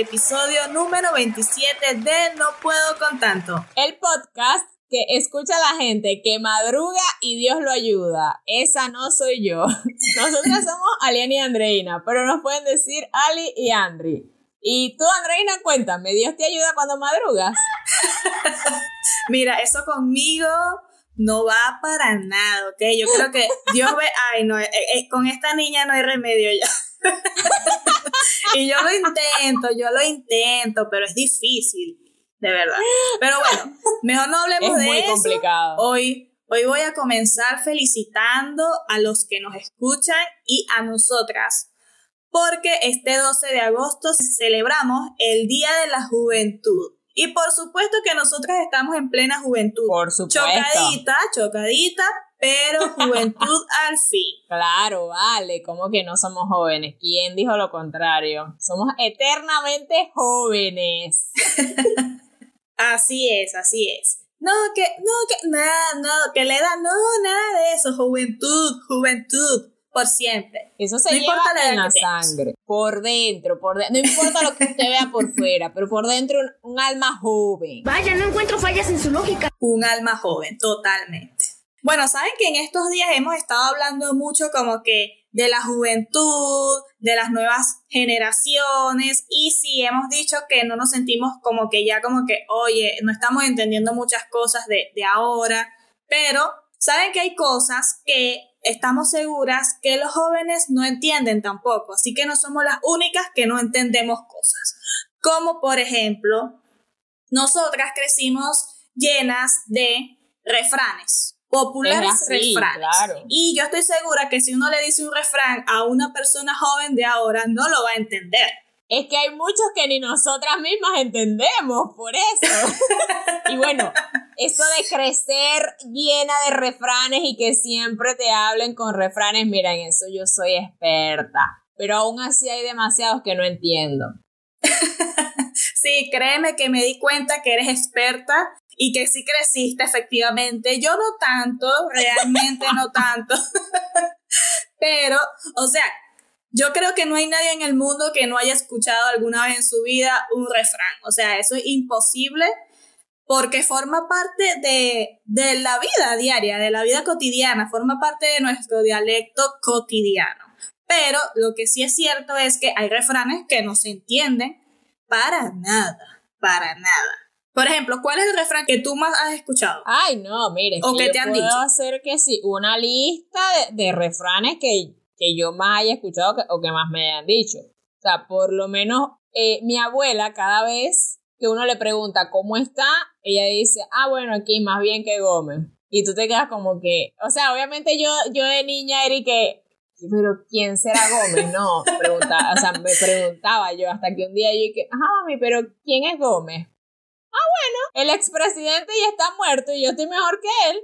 episodio número 27 de No Puedo con Tanto. El podcast que escucha a la gente que madruga y Dios lo ayuda. Esa no soy yo. Nosotras somos Aliana y Andreina, pero nos pueden decir Ali y Andri. Y tú, Andreina, cuéntame, ¿Dios te ayuda cuando madrugas? Mira, eso conmigo no va para nada, ¿ok? Yo creo que Dios ve, ay, no, eh, eh, con esta niña no hay remedio ya. y yo lo intento, yo lo intento, pero es difícil, de verdad. Pero bueno, mejor no hablemos Es de muy eso. complicado. Hoy, hoy voy a comenzar felicitando a los que nos escuchan y a nosotras, porque este 12 de agosto celebramos el Día de la Juventud. Y por supuesto que nosotras estamos en plena juventud. Por supuesto. Chocadita, chocadita, pero juventud al fin. Claro, vale, como que no somos jóvenes. ¿Quién dijo lo contrario? Somos eternamente jóvenes. Así es, así es. No, que, no, que, nada, no, que le da, no, nada de eso. Juventud, juventud, por siempre. Eso se No lleva importa la edad en la sangre, por dentro, por dentro. No importa lo que usted vea por fuera, pero por dentro un, un alma joven. Vaya, no encuentro fallas en su lógica. Un alma joven, totalmente. Bueno, saben que en estos días hemos estado hablando mucho como que de la juventud, de las nuevas generaciones y sí hemos dicho que no nos sentimos como que ya como que, oye, no estamos entendiendo muchas cosas de, de ahora, pero saben que hay cosas que estamos seguras que los jóvenes no entienden tampoco, así que no somos las únicas que no entendemos cosas. Como por ejemplo, nosotras crecimos llenas de refranes, populares Es así, refranes. claro. Y yo estoy segura que si uno le dice un refrán a una persona joven de ahora, no lo va a entender. Es que hay muchos que ni nosotras mismas entendemos, por eso. y bueno, eso de crecer llena de refranes y que siempre te hablen con refranes, mira, en eso yo soy experta. Pero aún así hay demasiados que no entiendo. Sí, créeme que me di cuenta que eres experta y que sí creciste efectivamente. Yo no tanto, realmente no tanto. Pero, o sea, yo creo que no hay nadie en el mundo que no haya escuchado alguna vez en su vida un refrán. O sea, eso es imposible porque forma parte de, de la vida diaria, de la vida cotidiana, forma parte de nuestro dialecto cotidiano. Pero lo que sí es cierto es que hay refranes que no se entienden para nada, para nada. Por ejemplo, ¿cuál es el refrán que tú más has escuchado? Ay, no, mire, ¿O que te han puedo dicho? hacer que sí, una lista de, de refranes que, que yo más haya escuchado que- o que más me hayan dicho. O sea, por lo menos eh, mi abuela cada vez que uno le pregunta cómo está, ella dice, ah, bueno, aquí más bien que Gómez. Y tú te quedas como que, o sea, obviamente yo, yo de niña era y que, pero ¿quién será Gómez? No, pregunta, o sea, me preguntaba yo hasta que un día yo dije, ajá, mami, pero ¿quién es Gómez? Ah, bueno, el expresidente ya está muerto y yo estoy mejor que él,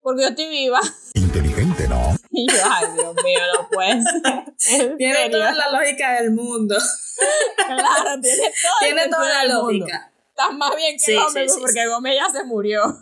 porque yo estoy viva. Inteligente, ¿no? Y yo, ay, Dios mío, no puede ser. ¿En Tiene serio? toda la lógica del mundo. Claro, tiene todo el Tiene toda la mundo. lógica. Estás más bien que Sí, Gómez, sí, sí, porque Gómez ya se murió.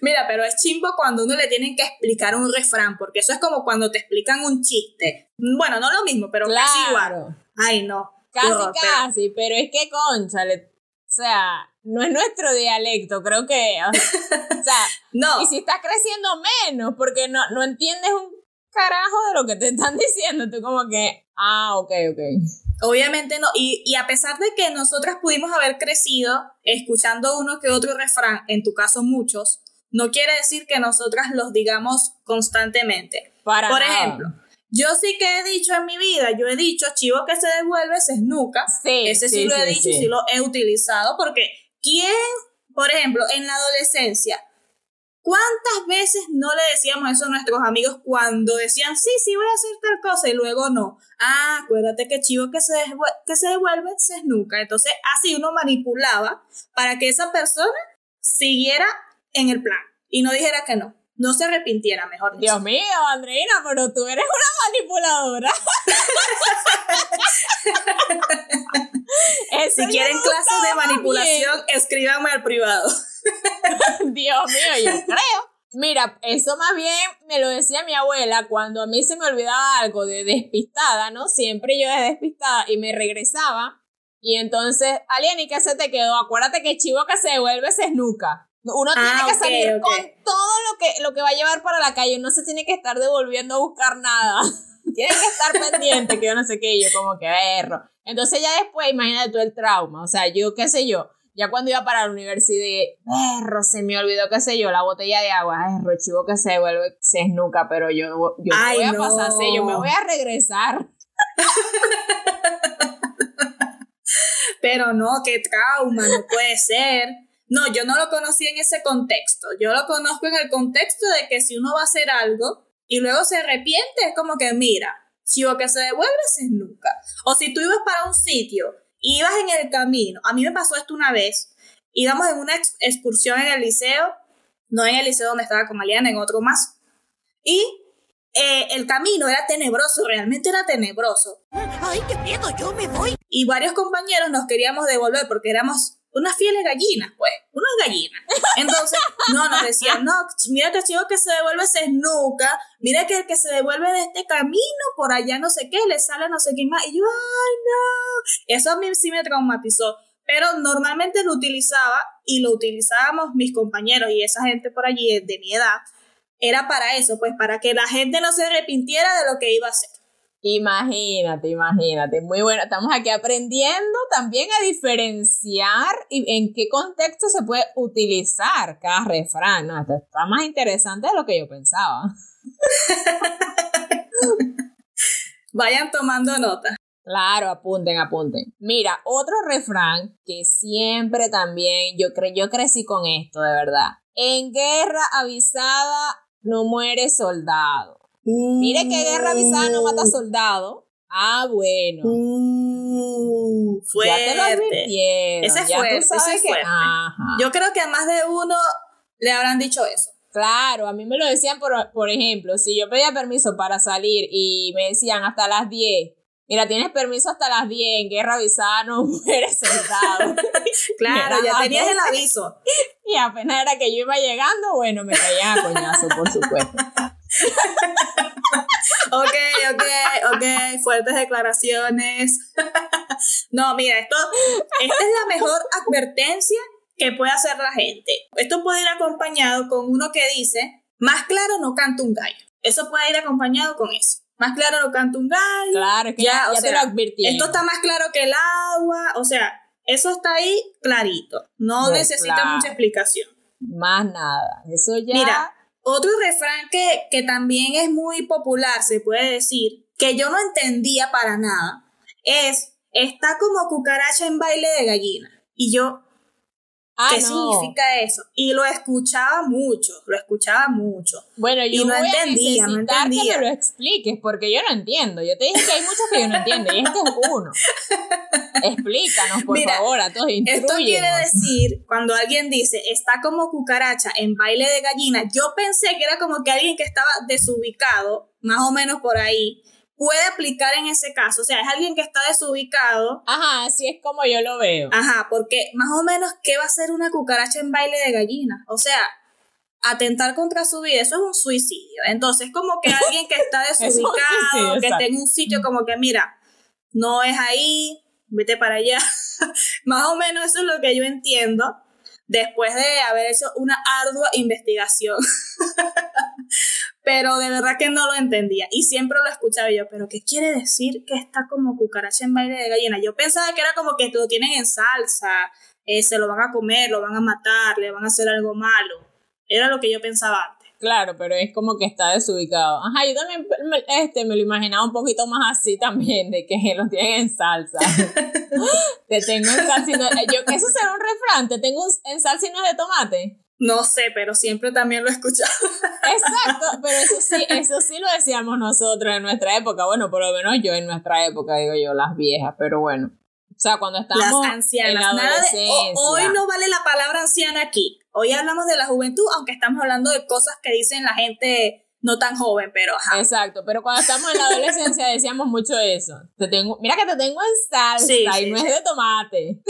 Mira, pero es chimbo cuando uno le tienen que explicar un refrán, porque eso es como cuando te explican un chiste. Bueno, no lo mismo, pero casi igual. Claro, Ay, no. Casi, casi, pero es que, conchale, o sea, no es nuestro dialecto, creo que, o o sea, No, y si estás creciendo menos, porque no, no entiendes un carajo de lo que te están diciendo, tú como que, ah, ok, ok. obviamente no. Y, y a pesar de que nosotras pudimos haber crecido escuchando uno que otro refrán, en tu caso muchos, no quiere decir que nosotras los digamos constantemente. Para Por nada. ejemplo, yo sí que he dicho en mi vida, yo he dicho, chivo que se devuelve se esnuca. Sí, Ese sí, sí, lo he dicho y sí. lo he utilizado porque ¿quién, por ejemplo, en la adolescencia, cuántas veces no le decíamos eso a nuestros amigos cuando decían, sí, sí, voy a hacer tal cosa y luego no? Ah, acuérdate que chivo que se, que se devuelve se esnuca. Entonces, así uno manipulaba para que esa persona siguiera en el plan y no dijera que no. No se arrepintiera, mejor dicho. Dios mío, Andreina, pero tú eres una manipuladora. Si quieren clases de manipulación, escríbanme al privado. bien. Dios mío, yo creo. Mira, eso más bien me lo decía mi abuela cuando a mí se me olvidaba algo de despistada, ¿no? Siempre yo de despistada y me regresaba. Y entonces, Alien, ¿y qué se te quedó? Acuérdate que chivo que se devuelve se esnuca. Uno tiene Ah, que salir con todo lo que, lo que va a llevar para la calle. No se tiene que estar devolviendo a buscar nada. tiene que estar pendiente, que yo no sé qué. Yo como que berro. Entonces ya después, imagínate tú el trauma. O sea, yo qué sé yo. Ya cuando iba para la universidad, berro, se me olvidó, qué sé yo, la botella de agua. Berro, chivo que se devuelve, se esnuca. Pero yo, yo voy a pasar. Yo me voy a regresar. Pero no, qué trauma, no puede ser. No, yo no lo conocí en ese contexto. Yo lo conozco en el contexto de que si uno va a hacer algo y luego se arrepiente, es como que mira, si o que se devuelve, se nunca. O si tú ibas para un sitio, ibas en el camino. A mí me pasó esto una vez. Íbamos en una ex- excursión en el liceo, no en el liceo donde estaba con Aliana, en otro más. Y eh, el camino era tenebroso, realmente era tenebroso ¡Ay, qué miedo! ¡Yo me voy! y varios compañeros nos queríamos devolver porque éramos unas fieles gallinas, pues, unas gallinas. Entonces, no, nos decían, no, mira que el chico que se devuelve se esnuca, mira que el que se devuelve de este camino, por allá no sé qué, le sale no sé qué más. Y yo, ay, no. Eso a mí sí me traumatizó. Pero normalmente lo utilizaba y lo utilizábamos mis compañeros y esa gente por allí de, de mi edad. Era para eso, pues, para que la gente no se arrepintiera de lo que iba a hacer. Imagínate, imagínate. Muy bueno. Estamos aquí aprendiendo también a diferenciar y en qué contexto se puede utilizar cada refrán. ¿no? Está más interesante de lo que yo pensaba. Vayan tomando nota. Claro, apunten, apunten. Mira, otro refrán que siempre también yo, cre yo crecí con esto, de verdad. En guerra avisada no muere soldado. Mire que guerra avisada no mata soldado. Ah, bueno. Ya te lo fuerte. advirtieron. Ese es ya fuerte, tú sabes ese es que. fuerte. Ajá. Yo creo que a más de uno le habrán dicho eso. Claro, a mí me lo decían, por, por ejemplo, si yo pedía permiso para salir y me decían hasta las 10. Mira, tienes permiso hasta las 10, en guerra avisada no muere soldado. Claro, ya tenías el aviso. y apenas era que yo iba llegando, bueno, me caían a coñazo, por supuesto. Ok, ok, ok, fuertes declaraciones. no, mira, esto, esta es la mejor advertencia que puede hacer la gente. Esto puede ir acompañado con uno que dice, más claro no canta un gallo. Eso puede ir acompañado con eso. Más claro no canta un gallo. Claro, es que Ya, ya, ya te sea, lo advirtieron. Esto está más claro que el agua, o sea, eso está ahí clarito. No No, necesita claro. mucha explicación. Más nada. Eso ya. Mira, otro refrán que, que también es muy popular, se puede decir, que yo no entendía para nada, es, está como cucaracha en baile de gallina. Y yo, ah, ¿qué no. significa eso? Y lo escuchaba mucho, lo escuchaba mucho. Bueno, yo Y no voy entendía, a no entendía. que me lo expliques, porque yo no entiendo. Yo te dije que hay muchos que yo no entiendo, y este es uno. Explícanos, por Mira, favor, a todos, Esto quiere decir, cuando alguien dice, está como cucaracha en baile de gallina, yo pensé que era como que alguien que estaba desubicado, más o menos por ahí, puede aplicar en ese caso. O sea, es alguien que está desubicado. Ajá, así es como yo lo veo. Ajá, porque más o menos, ¿qué va a hacer una cucaracha en baile de gallina? O sea, atentar contra su vida, eso es un suicidio. Entonces, como que alguien que está desubicado, suicidio, que está en un sitio como que, mira, no es ahí, vete para allá. Más o menos eso es lo que yo entiendo después de haber hecho una ardua investigación. pero de verdad que no lo entendía y siempre lo escuchaba yo, pero ¿qué quiere decir que está como cucaracha en baile de gallina? Yo pensaba que era como que lo tienen en salsa, eh, se lo van a comer, lo van a matar, le van a hacer algo malo. Era lo que yo pensaba antes. Claro, pero es como que está desubicado. Ajá, yo también me, este, me lo imaginaba un poquito más así también, de que lo tienen en salsa. te tengo en salsa y no, eh, yo, eso será un refrán, te tengo en salsa y no es de tomate. No sé, pero siempre también lo he escuchado. Exacto, pero eso sí, eso sí lo decíamos nosotros en nuestra época. Bueno, por lo menos yo en nuestra época, digo yo, las viejas, pero bueno. O sea, cuando Las estamos en ancianas. la Nada de- adolescencia. ho- hoy no vale la palabra anciana aquí. Hoy hablamos de la juventud, aunque estamos hablando de cosas que dicen la gente no tan joven, pero ajá. Exacto, pero cuando estamos en la adolescencia decíamos mucho eso. Te tengo, mira que te tengo en salsa Sí, y sí, no sí. es de tomate.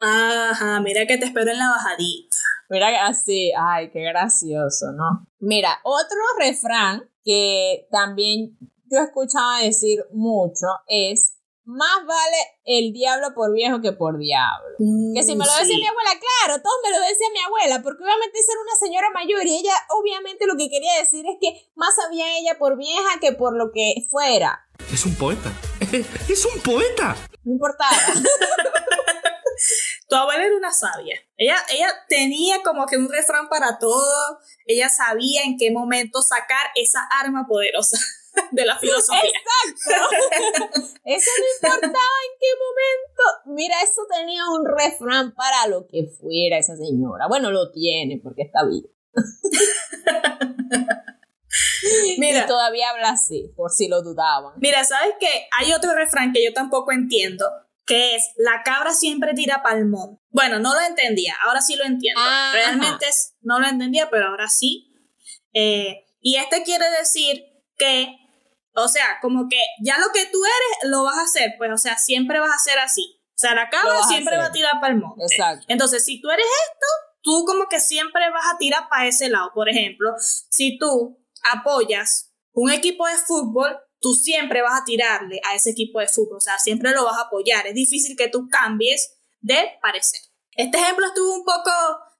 Ajá, mira que te espero en la bajadita. Mira, así, ay, qué gracioso, ¿no? Mira, otro refrán que también yo he escuchado decir mucho es más vale el diablo por viejo que por diablo. que si me lo decía mi abuela, claro, todo me lo decía mi abuela, porque obviamente ser una señora mayor y ella obviamente lo que quería decir es que más sabía ella por vieja que por lo que fuera. Es un poeta. Es un poeta. No importaba. tu abuela era una sabia. Ella, ella tenía como que un refrán para todo. Ella sabía en qué momento sacar esa arma poderosa de la filosofía. Exacto. eso no importaba en qué momento. Mira, eso tenía un refrán para lo que fuera esa señora. Bueno, lo tiene porque está viva. Mira, y todavía habla así, por si lo dudaban. Mira, ¿sabes qué? Hay otro refrán que yo tampoco entiendo, que es la cabra siempre tira palmón. Bueno, no lo entendía, ahora sí lo entiendo. Realmente no lo entendía, pero ahora sí. Eh, y este quiere decir que, o sea, como que ya lo que tú eres lo vas a hacer, pues, o sea, siempre vas a ser así. O sea, la cabra siempre va a tirar palmón. Exacto. Entonces, si tú eres esto, tú como que siempre vas a tirar para ese lado. Por ejemplo, si tú apoyas un equipo de fútbol, tú siempre vas a tirarle a ese equipo de fútbol, o sea, siempre lo vas a apoyar. Es difícil que tú cambies de parecer. Este ejemplo estuvo un poco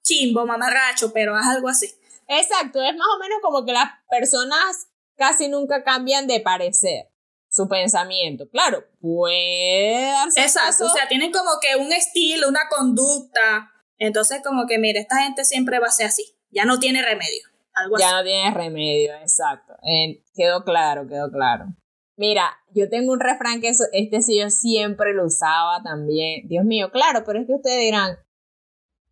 chimbo, mamarracho, pero es algo así. Exacto, es más o menos como que las personas casi nunca cambian de parecer su pensamiento. Claro, puede darse Exacto, o sea, tienen como que un estilo, una conducta. Entonces, como que, mire, esta gente siempre va a ser así. Ya no tiene remedio ya no tiene remedio, exacto. quedó claro, quedó claro. Mira, yo tengo un refrán que este sí yo siempre lo usaba también. Dios mío, claro, pero es que ustedes dirán,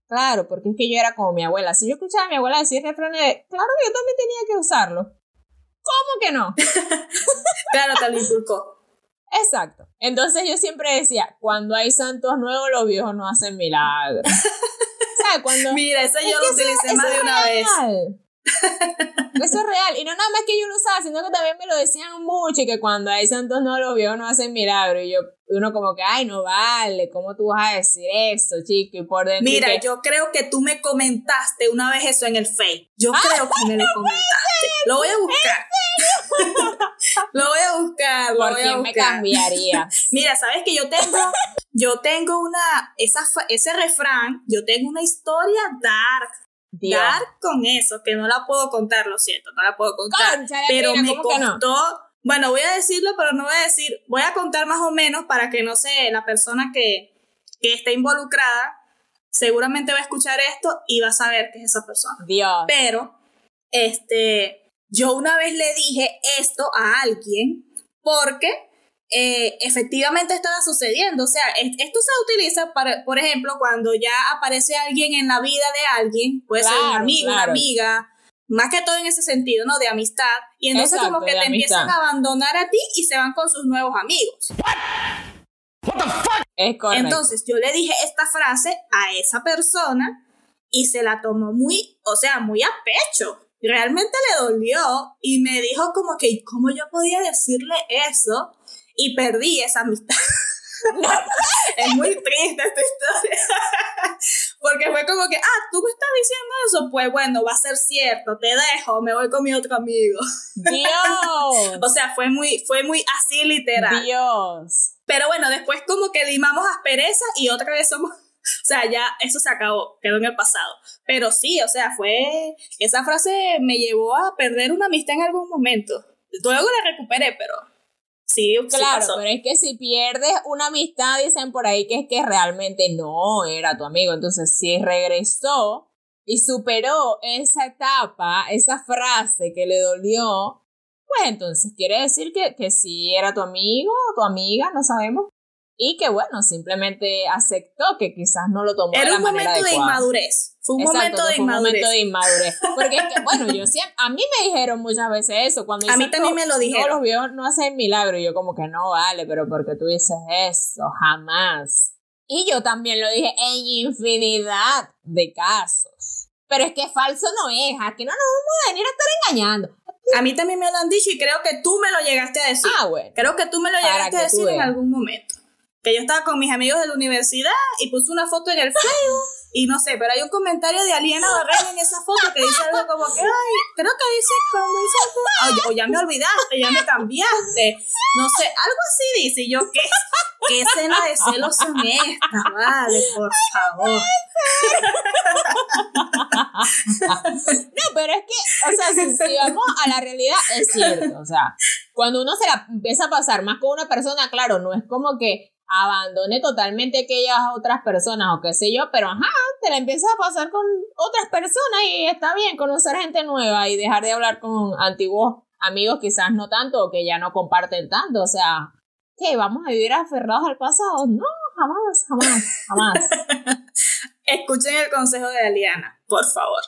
claro, porque es que yo era como mi abuela. Si yo escuchaba a mi abuela decir refranes, claro que yo también tenía que usarlo. ¿Cómo que no? claro, te lo inculcó. Exacto. Entonces yo siempre decía, cuando hay santos nuevos, los viejos no hacen milagros. Cuando, Mira, eso yo lo utilicé más de una vez. Eso es real. Y no nada más que yo lo usaba, sino que también me lo decían mucho y que cuando hay santos no los vio, no hacen milagro. Y yo, uno como que, ay, no vale, ¿cómo tú vas a decir eso, chico? Y por dentro. Mira, yo creo que tú me comentaste una vez eso en el Face. Yo creo que me lo comentaste. Lo voy a buscar. lo voy a buscar. Lo ¿Por voy a buscar. me cambiaría? Mira, sabes que yo tengo, yo tengo una, esa, ese refrán, yo tengo una historia dark dar con eso, que no la puedo contar, lo siento, no la puedo contar. pero me costó. Bueno, voy a decirlo, pero no voy a decir. Voy a contar más o menos para que no sé, la persona que, que esté involucrada seguramente va a escuchar esto y va a saber que es esa persona. Dios. Pero, este, yo una vez le dije esto a alguien porque eh, efectivamente estaba sucediendo. O sea, esto se utiliza, para, por ejemplo, cuando ya aparece alguien en la vida de alguien, puede ser un amigo, una amiga, más que todo en ese sentido, ¿no? De amistad. Y entonces como que te empiezan a abandonar a ti y se van con sus nuevos amigos. Es correcto. Entonces yo le dije esta frase a esa persona y se la tomó muy, o sea, muy a pecho. Realmente le dolió y me dijo como que, ¿cómo yo podía decirle eso? Y perdí esa amistad. es muy triste esta historia. Porque fue como que, ah, tú me estás diciendo eso, pues bueno, va a ser cierto, te dejo, me voy con mi otro amigo. Dios. o sea, fue muy, fue muy así literal. Dios. Pero bueno, después como que limamos aspereza y otra vez somos, o sea, ya eso se acabó, quedó en el pasado. Pero sí, o sea, fue, esa frase me llevó a perder una amistad en algún momento. Luego la recuperé, pero Sí, claro, pero es que si pierdes una amistad, dicen por ahí que es que realmente no era tu amigo. Entonces, si regresó y superó esa etapa, esa frase que le dolió, pues entonces quiere decir que, que sí era tu amigo o tu amiga, no sabemos y que bueno, simplemente aceptó que quizás no lo tomó Era de la un momento de inmadurez. Fue un momento de inmadurez. un momento de inmadurez. Porque es que, bueno, yo siempre, a mí me dijeron muchas veces eso. Cuando a mí también me lo dijeron. No, los viejos no hacen milagro. Y yo como que no vale, pero porque tú dices eso, jamás. Y yo también lo dije en infinidad de casos. Pero es que falso no es, aquí no nos vamos a venir a estar engañando. A mí también me lo han dicho y creo que tú me lo llegaste a decir. Ah, bueno. Creo que tú me lo llegaste a decir en algún momento que yo estaba con mis amigos de la universidad y puse una foto en el Facebook y no sé, pero hay un comentario de Aliena Barrera en esa foto que dice algo como que, ay, creo que dice como dice algo, o ya me olvidaste, ya me cambiaste, no sé, algo así dice, y yo, ¿qué, qué escena de celos son estas? Vale, por favor. No, pero es que, o sea, si, si vamos a la realidad, es cierto, o sea, cuando uno se la empieza a pasar más con una persona, claro, no es como que abandone totalmente aquellas otras personas o qué sé yo, pero ajá, te la empiezas a pasar con otras personas y está bien conocer gente nueva y dejar de hablar con antiguos amigos quizás no tanto o que ya no comparten tanto, o sea, ¿qué? ¿Vamos a vivir aferrados al pasado? No, jamás, jamás, jamás. Escuchen el consejo de Aliana, por favor.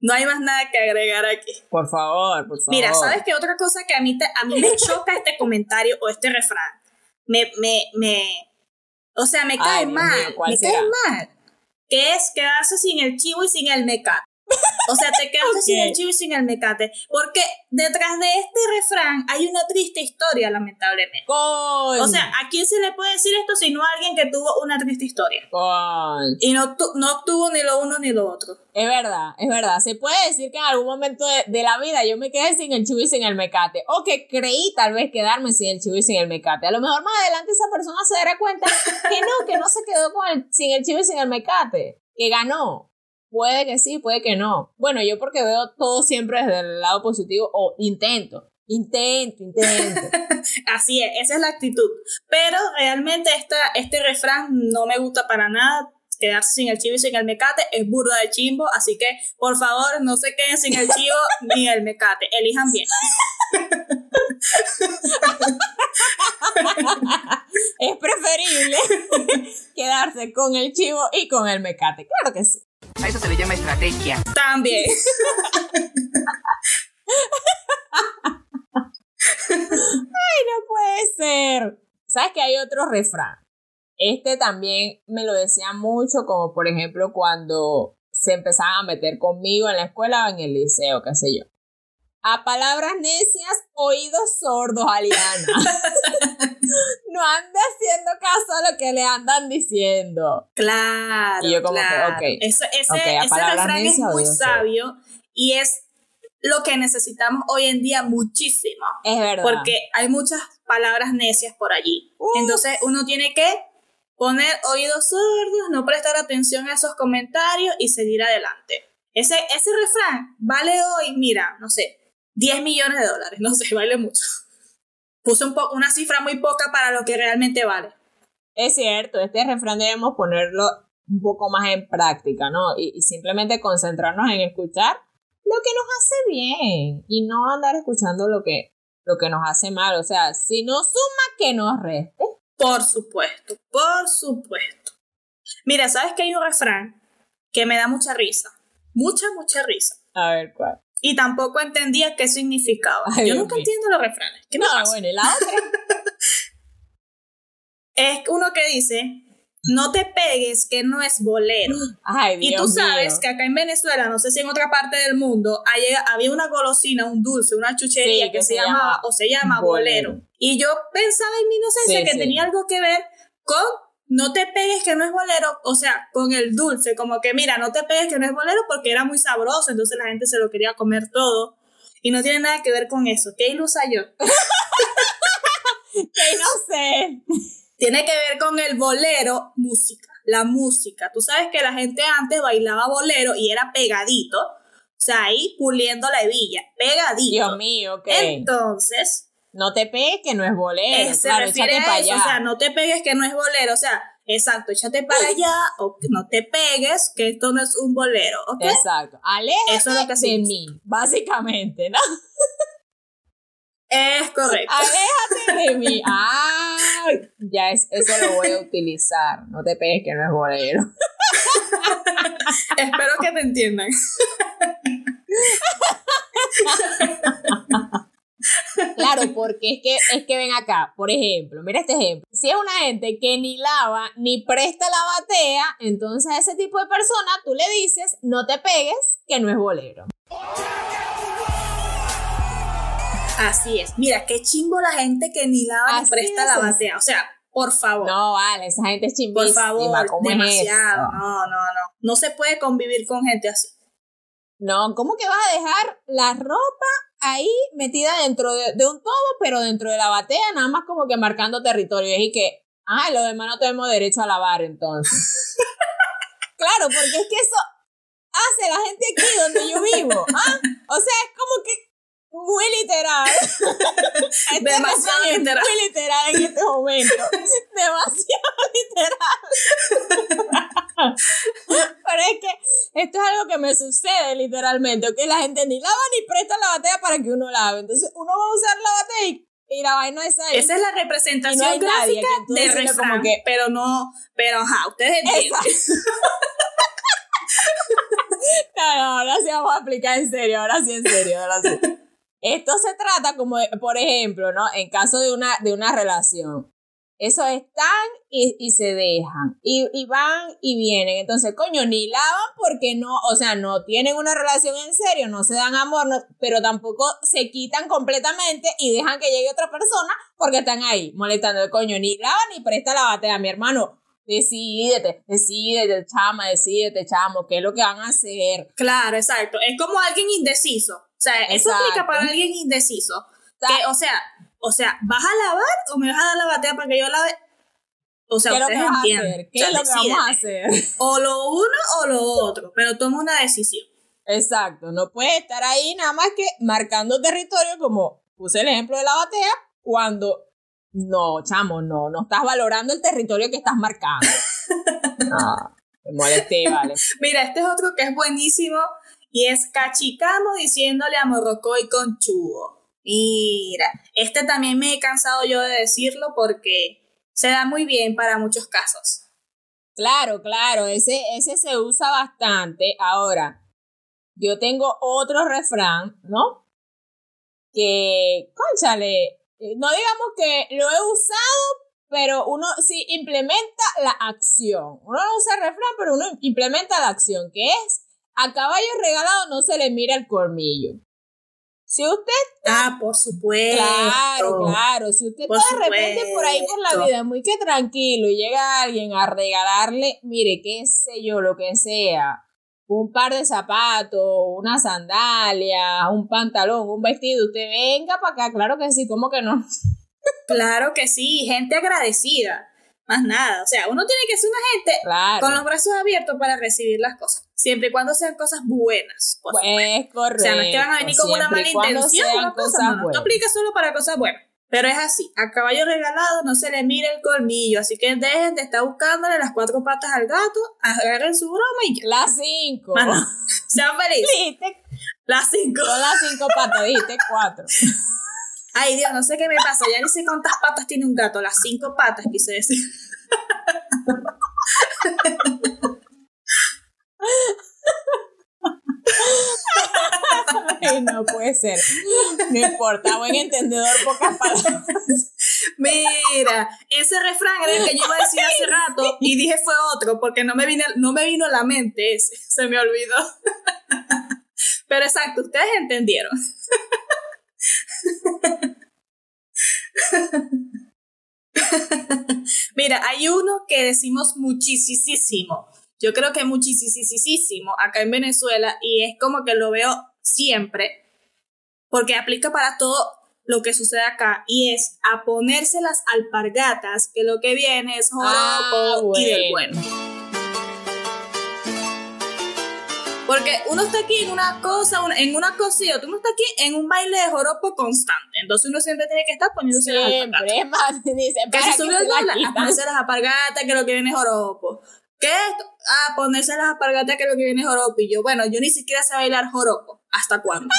No hay más nada que agregar aquí. Por favor, por favor. Mira, ¿sabes qué otra cosa que a mí, te, a mí me choca este comentario o este refrán? Me, me, me, o sea, me cae Ay, mal, mío, ¿cuál me será? cae mal. Que es quedarse sin el chivo y sin el mecate. O sea, te quedaste sin el chivo y sin el mecate. Porque detrás de este refrán hay una triste historia, lamentablemente. Con, O sea, ¿a quién se le puede decir esto si no a alguien que tuvo una triste historia? con. Y no, tu- no obtuvo ni lo uno ni lo otro. Es verdad, es verdad. Se puede decir que en algún momento de, de la vida yo me quedé sin el chivo y sin el mecate. O que creí tal vez quedarme sin el chivo y sin el mecate. A lo mejor más adelante esa persona se dará cuenta que no, que no se quedó con el, sin el chivo y sin el mecate. Que ganó. Puede que sí, puede que no. Bueno, yo porque veo todo siempre desde el lado positivo o intento. Intento, intento. Así es, esa es la actitud. Pero realmente esta, este refrán no me gusta para nada. Quedarse sin el chivo y sin el mecate es burda de chimbo. Así que, por favor, no se queden sin el chivo ni el mecate. Elijan bien. es preferible quedarse con el chivo y con el mecate. Claro que sí. A eso se le llama estrategia. También. no puede ser. ¿Sabes que hay otro refrán? Este también me lo decían mucho, como por ejemplo cuando se empezaban a meter conmigo en la escuela o en el liceo, qué sé yo. A palabras necias, oídos sordos, Aliana. no ande haciendo caso a lo que le andan diciendo. Claro. Y yo como que, claro. ok. Ese, ese, Ok, a ese refrán es muy sabio y es lo que necesitamos hoy en día muchísimo. Es verdad. Porque hay muchas palabras necias por allí. Uf. Entonces uno tiene que poner oídos sordos, no prestar atención a esos comentarios y seguir adelante. Ese, ese refrán vale hoy, mira, no sé, 10 millones de dólares, no sé, vale mucho. Puse un una cifra muy poca para lo que realmente vale. Es cierto, este refrán debemos ponerlo un poco más en práctica, ¿no? Y, y simplemente concentrarnos en escuchar lo que nos hace bien y no andar escuchando lo que, lo que nos hace mal. O sea, si nos suma, que nos reste. Por supuesto, por supuesto. Mira, ¿sabes que hay un refrán que me da mucha risa? Mucha, mucha risa. A ver cuál. Y tampoco entendía qué significaba. Ay, Yo nunca entiendo los refranes. ¿Qué me No, pasa? bueno, y la otra. Es uno que dice, no te pegues que no es bolero. Ay, Dios y tú sabes mío. que acá en Venezuela, no sé si en otra parte del mundo, había una golosina, un dulce, una chuchería Sí, que, se, llamaba o se llama bolero. bolero. Y yo pensaba en mi inocencia Sí, que sí. tenía algo que ver con no te pegues que no es bolero, o sea, con el dulce, como que mira, no te pegues que no es bolero porque era muy sabroso, entonces la gente se lo quería comer todo. Y no tiene nada que ver con eso. ¿Qué ilusa yo? Que no sé. tiene que ver con el bolero, música, la música. Tú sabes que la gente antes bailaba bolero y era pegadito, o sea, ahí puliendo la hebilla, pegadito. Dios mío, ok. Entonces, No te pegues que no es bolero. eh, se claro, échate para allá. o sea, no te pegues que no es bolero, o sea, exacto, échate para allá o no te pegues que esto no es un bolero. Exacto. Aléjate Eso es lo que de mí, básicamente, ¿no? Es correcto. Aléjate de mí. Ah, ya es, eso lo voy a utilizar. No te pegues que no es bolero. Espero que te entiendan. Claro, porque es que, es que ven acá, por ejemplo, mira este ejemplo. Si es una gente que ni lava ni presta la batea, entonces a ese tipo de persona tú le dices, no te pegues que no es bolero. Así es. Mira, qué chimbo la gente que ni lava ni presta es la batea. O sea, por favor. No, vale, esa gente es chimbísima. Por favor, ¿cómo es demasiado. No, no, no. No se puede convivir con gente así. No, ¿cómo que vas a dejar la ropa ahí metida dentro de, de un tobo, pero dentro de la batea, nada más como que marcando territorio? Y que, ah, los demás no tenemos derecho a lavar entonces. claro, porque es que eso hace la gente aquí donde yo vivo. ¿ah? O sea, es como que muy literal. Este Demasiado literal. Muy literal en este momento. Demasiado literal. Pero es que esto es algo que me sucede literalmente, que la gente ni lava ni presta la batea para que uno lave. Entonces uno va a usar la batea y, y la vaina es ahí. Esa es la no representación nadie gráfica refrán, como que- pero no, pero ajá, ustedes entienden. No, no, ahora sí vamos a explicar en serio, ahora sí en serio, ahora sí. Esto se trata como, de- por ejemplo, ¿no? En caso de una, de una relación. Eso están y, y se dejan. Y, y van y vienen. Entonces, coño, ni lavan porque no, o sea, no tienen una relación en serio, no se dan amor, no- pero tampoco se quitan completamente y dejan que llegue otra persona porque están ahí molestando. Coño, ni lavan ni presta la batea, mi hermano. Decídete, decídete, chama, decídete, chamo, ¿qué es lo que van a hacer? Claro, exacto. Es como alguien indeciso. O sea, eso Exacto. aplica para alguien indeciso. Que, o sea, o sea, ¿vas a lavar o me vas a dar la batea para que yo lave? O sea, ¿Qué es lo que ustedes entienden. hacer? ¿Qué O sea, es lo que vamos a hacer? O lo uno o lo otro, pero toma una decisión. Exacto, no puedes estar ahí nada más que marcando territorio, como puse el ejemplo de la batea, cuando no, chamo, no, no estás valorando el territorio que estás marcando. No, me molesté, vale. Mira, este es otro que es buenísimo y es cachicamo diciéndole a Morrocoy con chubo. Mira, este también me he cansado yo de decirlo porque se da muy bien para muchos casos. Claro, claro, ese, ese se usa bastante. Ahora, yo tengo otro refrán, ¿no? Que, conchale, eh, no digamos que lo he usado, pero uno sí implementa la acción. Uno no usa el refrán, pero uno implementa la acción, que es a caballo regalado no se le mira el colmillo. Si usted Ah, por supuesto. Claro, claro. Si usted Por está de repente por ahí por la vida muy que tranquilo y llega alguien a regalarle, mire, qué sé yo, lo que sea, un par de zapatos, una sandalia, un pantalón, un vestido, usted venga para acá, claro que sí, ¿cómo que no? Claro que sí, gente agradecida. Más nada. O sea, uno tiene que ser una gente Claro. con los brazos abiertos para recibir las cosas. Siempre y cuando sean cosas buenas. supuesto. Pues correcto. O sea, no es que van a venir con una mala intención, una cosa, cosas no, no, aplica solo para cosas buenas. Pero es así, a caballo regalado no se le mira el colmillo, así que dejen de estar buscándole las cuatro patas al gato, agarren su broma y ya. Las cinco. Mano, sean felices. Las cinco. son las cinco patas, dijiste cuatro. Ay, Dios, no sé qué me pasa, ya ni sé cuántas patas tiene un gato, las cinco patas quise decir. No puede ser. No importa, buen entendedor, pocas palabras. Mira, ese refrán era el que yo iba a decir hace rato y dije fue otro porque no me vino, no me vino a la mente ese, se me olvidó. Pero exacto, ustedes entendieron. Mira, hay uno que decimos muchísimo. Yo creo que muchísimo acá en Venezuela y es como que lo veo siempre porque aplica para todo lo que sucede acá y es a ponerse las alpargatas que lo que viene es joropo Ah, y del bueno. Porque uno está aquí en una cosa, en una cosilla, uno está aquí en un baile de joropo constante. Entonces uno siempre tiene que estar poniéndose las alpargatas. Más, dice, Que subió a ponerse las alpargatas que lo que viene es joropo. ¿Qué es esto? A ponerse las alpargatas que lo que viene es joropo. Y yo, bueno, yo ni siquiera sé bailar joropo. ¿Hasta cuándo?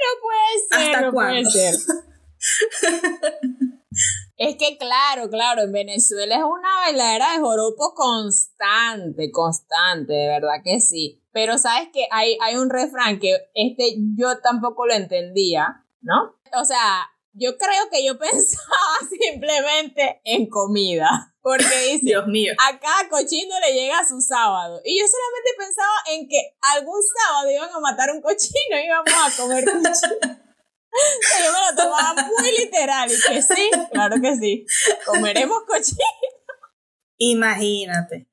No puede ser, ¿Hasta no puede cuándo? ser. Es que claro, claro, en Venezuela es una bailadera de joropo constante, constante, de verdad que sí. Pero sabes que hay, hay un refrán que este yo tampoco lo entendía, ¿no? O sea, yo creo que yo pensaba simplemente en comida. Porque dice, Dios mío. a cada cochino le llega su sábado. Y yo solamente pensaba en que algún sábado iban a matar un cochino y íbamos a comer cochino. Yo me lo tomaba muy literal y que sí, claro que sí. Comeremos cochino. Imagínate.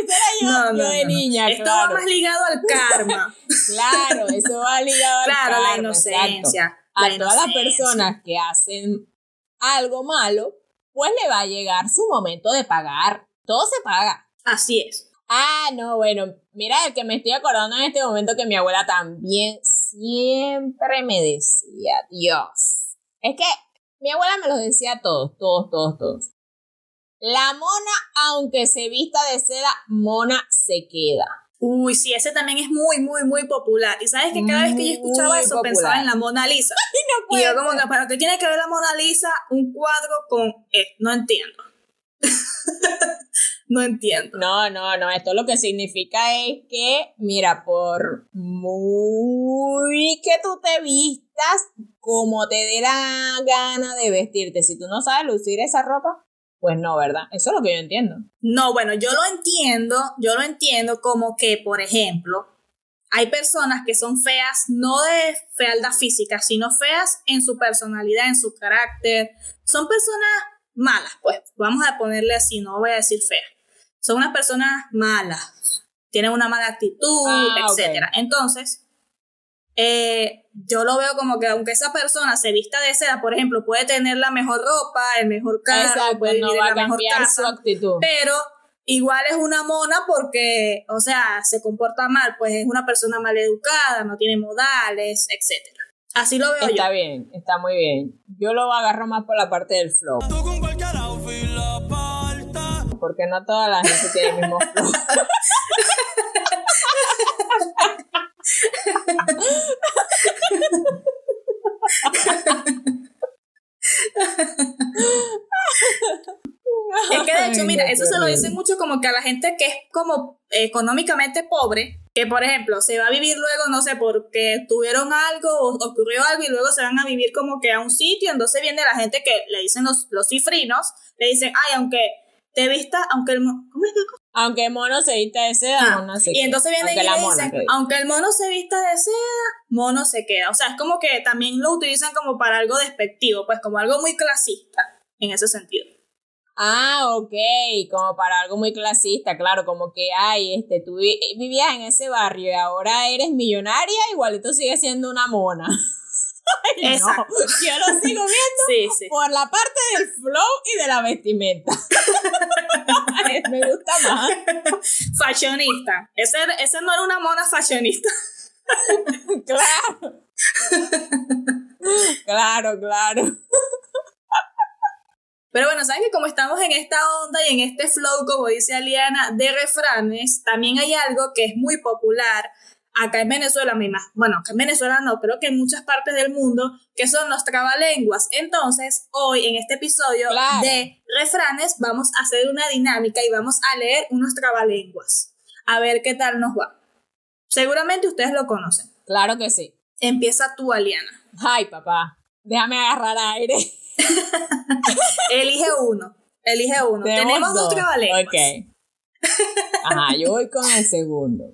Ese era yo, No, yo no, de no, niña, Esto claro. va más ligado al karma. Claro, eso va ligado claro, al la karma, exacto. A la todas las personas que hacen algo malo, pues le va a llegar su momento de pagar. Todo se paga. Así es. Ah, no, bueno, mira, el que me estoy acordando en este momento que mi abuela también siempre me decía, Dios. Es que mi abuela me lo decía todos, todos, todos, todos. La mona, aunque se vista de seda, mona se queda. Uy, sí, ese también es muy, muy, muy popular. Y sabes que cada vez que yo escuchaba eso popular. pensaba en la Mona Lisa. No Y yo como que, ¿para qué tiene que ver la Mona Lisa un cuadro con... eh, no entiendo. no entiendo. No, no, no, esto lo que significa es que, mira, por muy que tú te vistas como te dé la gana de vestirte, si tú no sabes lucir esa ropa, pues no, ¿verdad? Eso es lo que yo entiendo. No, bueno, yo lo entiendo, yo lo entiendo como que, por ejemplo, hay personas que son feas no de fealdad física, sino feas en su personalidad, en su carácter. Son personas malas, pues, vamos a ponerle así, no voy a decir feas. Son unas personas malas, tienen una mala actitud, Ah, etcétera. Entonces, eh, yo lo veo como que aunque esa persona se vista de seda, por ejemplo, puede tener la mejor ropa, el mejor carro, Exacto, puede no vivir va en a la mejor cambiar casa su actitud. pero igual es una mona porque, o sea, se comporta mal, pues es una persona mal educada, no tiene modales, etc. Así lo veo Está yo. bien, está muy bien. Yo lo agarro más por la parte del flow. Porque no toda la gente tiene el mismo flow. Es que de hecho, mira, eso se lo dicen mucho como que a la gente que es como económicamente pobre, que por ejemplo se va a vivir luego, no sé, porque tuvieron algo o ocurrió algo y luego se van a vivir como que a un sitio, entonces viene la gente que le dicen los, los cifrinos, le dicen, ay, aunque te vista, aunque el... mo- ¿Cómo es que Aunque el mono se vista de seda, Ah, mono se y queda. entonces vienen Aunque y le dicen, aunque el mono se vista de seda, mono se queda. O sea, es como que también lo utilizan como para algo despectivo, pues como algo muy clasista en ese sentido. Ah, ok, como para algo muy clasista, claro, como que, ay, este, tú vi- vivías en ese barrio y ahora eres millonaria, igualito sigues siendo una mona. Ay, no, Exacto. yo lo sigo viendo Sí, sí. por la parte del flow y de la vestimenta. Me gusta más. Fashionista. Ese, ese no era una mona fashionista. Claro. Claro, claro. Pero bueno, saben que como estamos en esta onda y en este flow, como dice Aliana, de refranes, también hay algo que es muy popular acá en Venezuela, bueno, acá en Venezuela no, creo que en muchas partes del mundo, que son los trabalenguas. Entonces, hoy en este episodio Claro. de refranes vamos a hacer una dinámica y vamos a leer unos trabalenguas. A ver qué tal nos va. Seguramente ustedes lo conocen. Claro que sí. Empieza tú, Aliana. Ay, papá, déjame agarrar aire. Elige uno. Elige uno. Tenemos, dos trabalenguas. Ok. Ajá, yo voy con el segundo.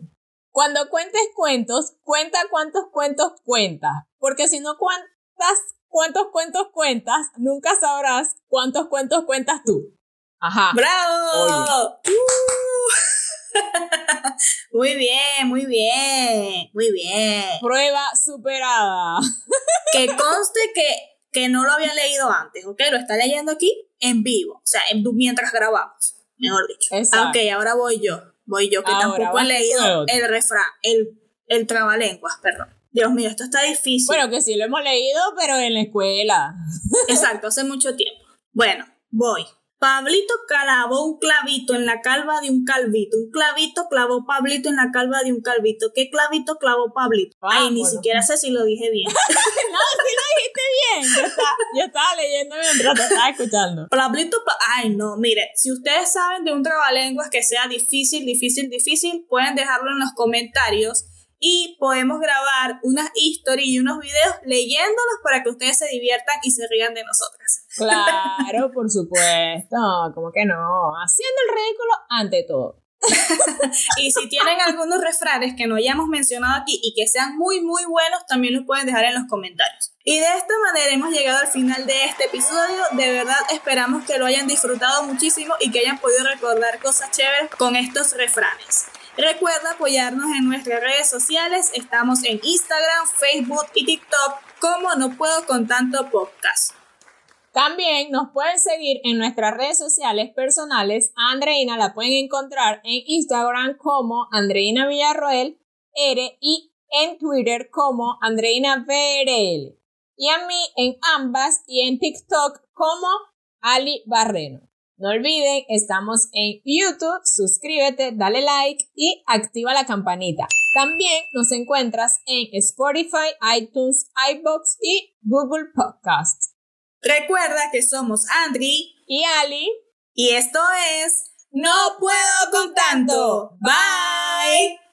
Cuando cuentes cuentos, cuenta cuántos cuentos cuentas. Porque si no cuentas cuántos cuentos cuentas, nunca sabrás cuántos cuentos cuentas tú. Ajá. ¡Bravo! Uh. muy bien, muy bien, muy bien. Prueba superada. Que conste que, que no lo había leído antes, ¿ok? Lo está leyendo aquí en vivo, o sea, en- mientras grabamos, mejor dicho. Exacto. Ok, ahora voy yo, voy yo, que Ahora tampoco he leído el refrán, el, el trabalenguas, perdón. Dios mío, esto está difícil. Bueno, que sí lo hemos leído, pero en la escuela. Exacto, hace mucho tiempo. Bueno, voy. Pablito clavó un clavito en la calva de un calvito. Un clavito clavó Pablito en la calva de un calvito. ¿Qué clavito clavó Pablito? Ah, Ay, ni siquiera sé si lo dije bien. No, sí lo dijiste bien. Yo estaba, yo estaba leyendo mientras te estaba escuchando. Pablito, pa- ay no, mire, si ustedes saben de un trabalenguas que sea difícil, difícil, difícil, pueden dejarlo en los comentarios y podemos grabar unas historias y unos videos leyéndolos para que ustedes se diviertan y se rían de nosotras. Claro, por supuesto. Como que no. Haciendo el ridículo ante todo. y si tienen algunos refranes que no hayamos mencionado aquí y que sean muy, muy buenos, también los pueden dejar en los comentarios. Y de esta manera hemos llegado al final de este episodio. De verdad esperamos que lo hayan disfrutado muchísimo y que hayan podido recordar cosas chéveres con estos refranes. Recuerda apoyarnos en nuestras redes sociales. Estamos en Instagram, Facebook y TikTok como No Puedo con Tanto Podcast. También nos pueden seguir en nuestras redes sociales personales. A Andreina la pueden encontrar en Instagram como Andreina Villarroel R y en Twitter como Andreina VRL. Y a mí en ambas y en TikTok como Ali Barreno. No olviden, estamos en YouTube, suscríbete, dale like y activa la campanita. También nos encuentras en Spotify, iTunes, iBox y Google Podcasts. Recuerda que somos Andri y Ali y esto es No puedo con tanto. Bye.